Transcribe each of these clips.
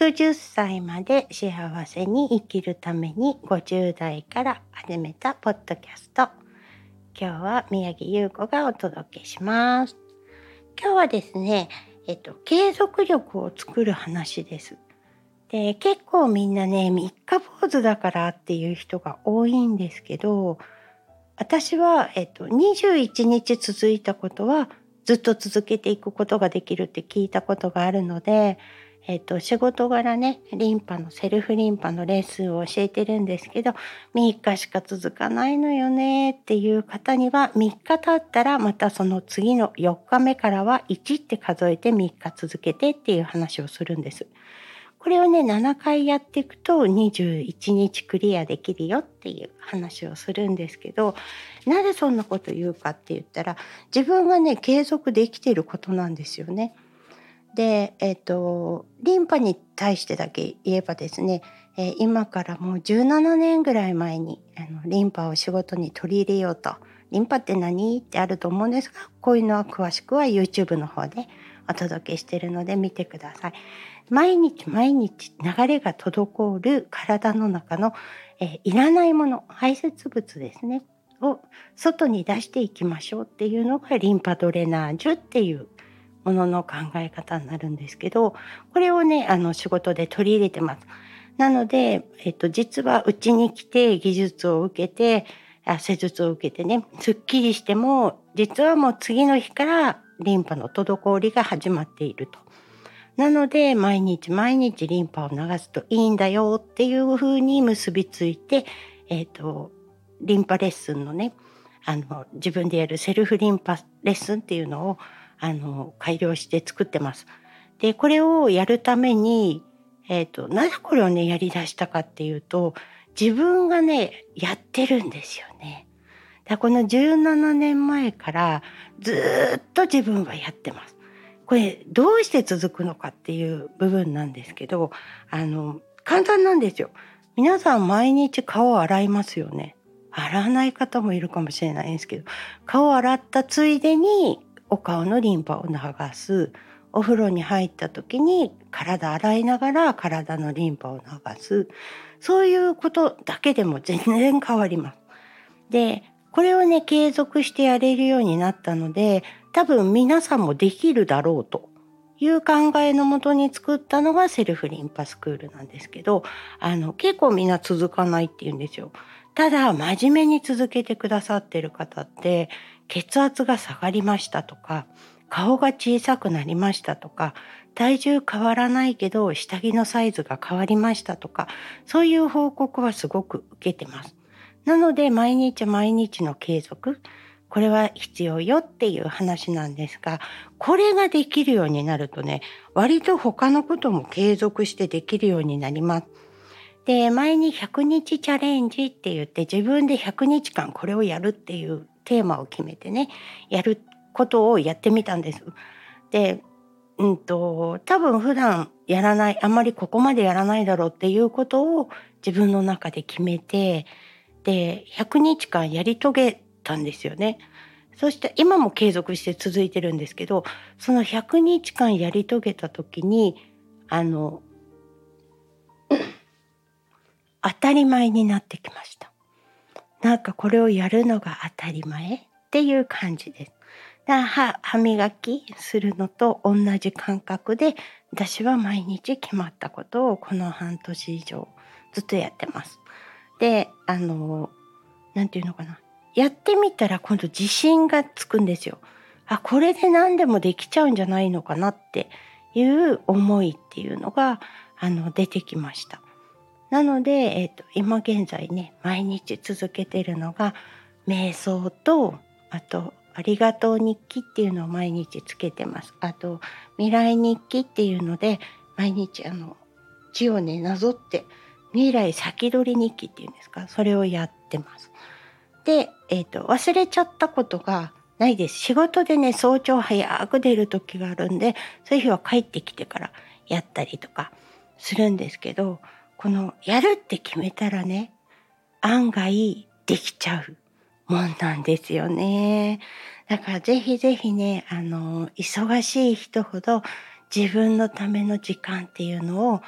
110歳まで幸せに生きるために50代から始めたポッドキャスト。今日は宮城優子がお届けします。今日はですね、えっと、継続力を作る話です。で、結構みんなね、3日坊主だからっていう人が多いんですけど、私は、えっと、21日続いたことはずっと続けていくことができるって聞いたことがあるので、えっと、仕事柄ね、リンパの、セルフリンパのレッスンを教えてるんですけど、3日しか続かないのよねっていう方には、3日経ったらまたその次の4日目からは1って数えて3日続けてっていう話をするんです。これをね、7回やっていくと21日クリアできるよっていう話をするんですけど、なぜそんなこと言うかって言ったら、自分がね、継続できてることなんですよね。で、えっ、ー、と、リンパに対してだけ言えばですね、えー、今からもう17年ぐらい前にあのリンパを仕事に取り入れようと、リンパって何？ってあると思うんですが、こういうのは詳しくは YouTube の方でお届けしてるので見てください。毎日毎日流れが滞る体の中の、えー、いらないもの、排泄物ですね、を外に出していきましょうっていうのがリンパドレナージュっていうものの考え方になるんですけど、これをね、あの仕事で取り入れてます。なので、えっと、実はうちに来て技術を受けて、あ施術を受けてね、すっきりしても、実はもう次の日からリンパの滞りが始まっていると。なので、毎日毎日リンパを流すといいんだよっていうふうに結びついて、えっ、と、リンパレッスンのね、あの、自分でやるセルフリンパレッスンっていうのをあの、改良して作ってます。で、これをやるために、えっ、ー、と、なぜこれをね、やり出したかっていうと、自分がね、やってるんですよね。だこの17年前からずっと自分はやってます。これどうして続くのかっていう部分なんですけど、あの、簡単なんですよ。皆さん毎日顔を洗いますよね。洗わない方もいるかもしれないんですけど、顔を洗ったついでにお顔のリンパを流すお風呂に入った時に体洗いながら体のリンパを流すそういうことだけでも全然変わります。でこれをね継続してやれるようになったので多分皆さんもできるだろうという考えのもとに作ったのがセルフリンパスクールなんですけどあの結構みんな続かないって言うんですよ。ただ真面目に続けてくださってる方って血圧が下がりましたとか顔が小さくなりましたとか体重変わらないけど下着のサイズが変わりましたとかそういう報告はすごく受けてます。なので毎日毎日の継続これは必要よっていう話なんですがこれができるようになるとね割と他のことも継続してできるようになります。で前に100日チャレンジって言って自分で100日間これをやるっていうテーマを決めてねやることをやってみたんです。でうんと多分普段やらないあんまりここまでやらないだろうっていうことを自分の中で決めてで100日間やり遂げたんですよね。そして今も継続して続いてるんですけどその100日間やり遂げた時にあの当たり前になってきました。なんかこれをやるのが当たり前っていう感じです。だ歯歯磨きするのと同じ感覚で私は毎日決まったことをこの半年以上ずっとやってます。であの何て言うのかなやってみたら今度自信がつくんですよ。あこれで何でもできちゃうんじゃないのかなっていう思いっていうのがあの出てきました。なので、えーと、今現在ね毎日続けてるのが瞑想とあとありがとう日記っていうのを毎日つけてます。あと未来日記っていうので毎日あの字をねなぞって未来先取り日記っていうんですか？それをやってます。で、えーと、忘れちゃったことがないです。仕事でね早朝早く出る時があるんでそういう日は帰ってきてからやったりとかするんですけどこのやるって決めたらね、案外できちゃうもんなんですよね。だからぜひぜひね、あの、忙しい人ほど自分のための時間っていうのを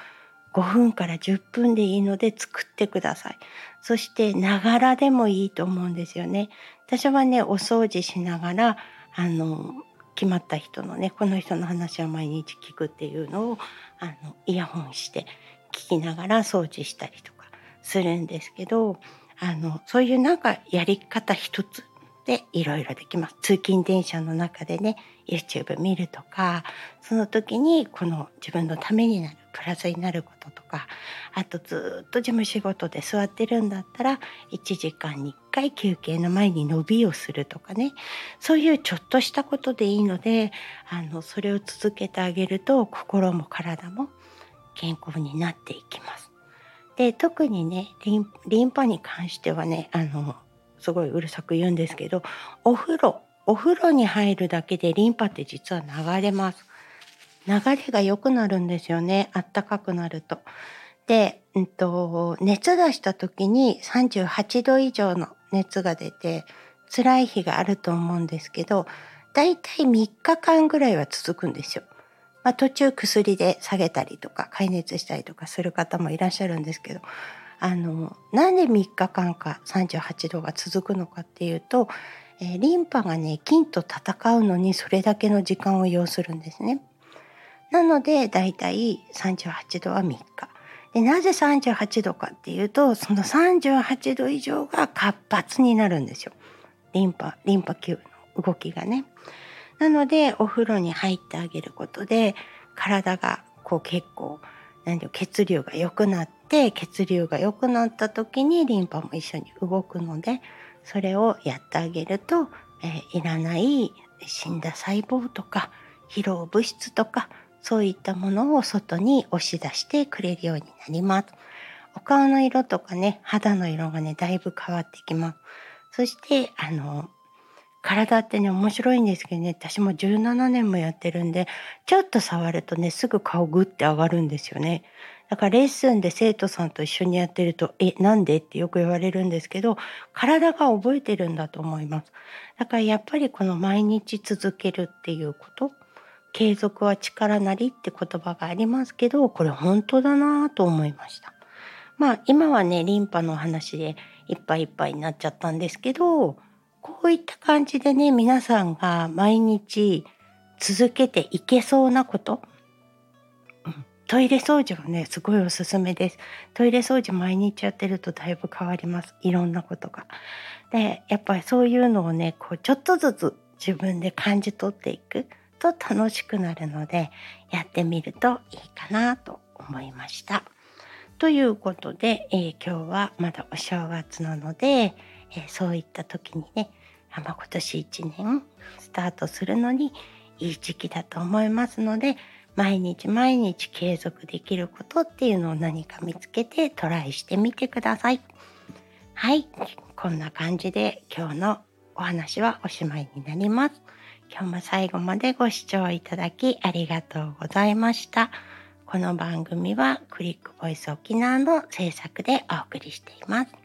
5分から10分でいいので作ってください。そしてながらでもいいと思うんですよね。私はねお掃除しながらあの決まった人のねこの人の話を毎日聞くっていうのをあのイヤホンして聞きながら掃除したりとかするんですけどあのそういうなんかやり方一つでいろいろできます。通勤電車の中でね YouTube 見るとかその時にこの自分のためになるプラスになることとかあとずっと事務仕事で座ってるんだったら1時間に1回休憩の前に伸びをするとかねそういうちょっとしたことでいいのであのそれを続けてあげると心も体も健康になっていきます。で特にねリンパに関してはねあのすごいうるさく言うんですけどお風呂お風呂に入るだけでリンパって実は流れます。流れが良くなるんですよねあったかくなると。で、うんと、熱出した時に38度以上の熱が出て辛い日があると思うんですけどだいたい3日間ぐらいは続くんですよ。まあ、途中薬で下げたりとか解熱したりとかする方もいらっしゃるんですけどあのなんで3日間か38度が続くのかっていうと、えー、リンパがね菌と戦うのにそれだけの時間を要するんですね。なのでだいたい38度は3日。でなぜ38度かっていうとその38度以上が活発になるんですよ。リンパリンパ球の動きがね。なのでお風呂に入ってあげることで体がこう結構何て血流が良くなって血流が良くなった時にリンパも一緒に動くのでそれをやってあげると、えー、いらない死んだ細胞とか疲労物質とかそういったものを外に押し出してくれるようになります。お顔の色とかね肌の色がねだいぶ変わってきます。そしてあの体ってね面白いんですけどね私も17年もやってるんでちょっと触るとねすぐ顔グッて上がるんですよね。だからレッスンで生徒さんと一緒にやってると「えなんで?」ってよく言われるんですけど体が覚えてるんだと思います。だからやっぱりこの毎日続けるっていうこと継続は力なりって言葉がありますけどこれ本当だなと思いました。まあ今はねリンパの話でいっぱいいっぱいになっちゃったんですけどこういった感じでね皆さんが毎日続けていけそうなこと、トイレ掃除はねすごいおすすめです。トイレ掃除毎日やってるとだいぶ変わります。いろんなことが。でやっぱりそういうのをねこうちょっとずつ自分で感じ取っていく。と楽しくなるのでやってみるといいかなと思いました。ということで、えー、今日はまだお正月なのでえー、そういった時にね、まあ、今年1年スタートするのにいい時期だと思いますので毎日毎日継続できることっていうのを何か見つけてトライしてみてください。はい、こんな感じで今日のお話はおしまいになります。今日も最後までご視聴いただきありがとうございました。この番組はクリックボイス沖縄の制作でお送りしています。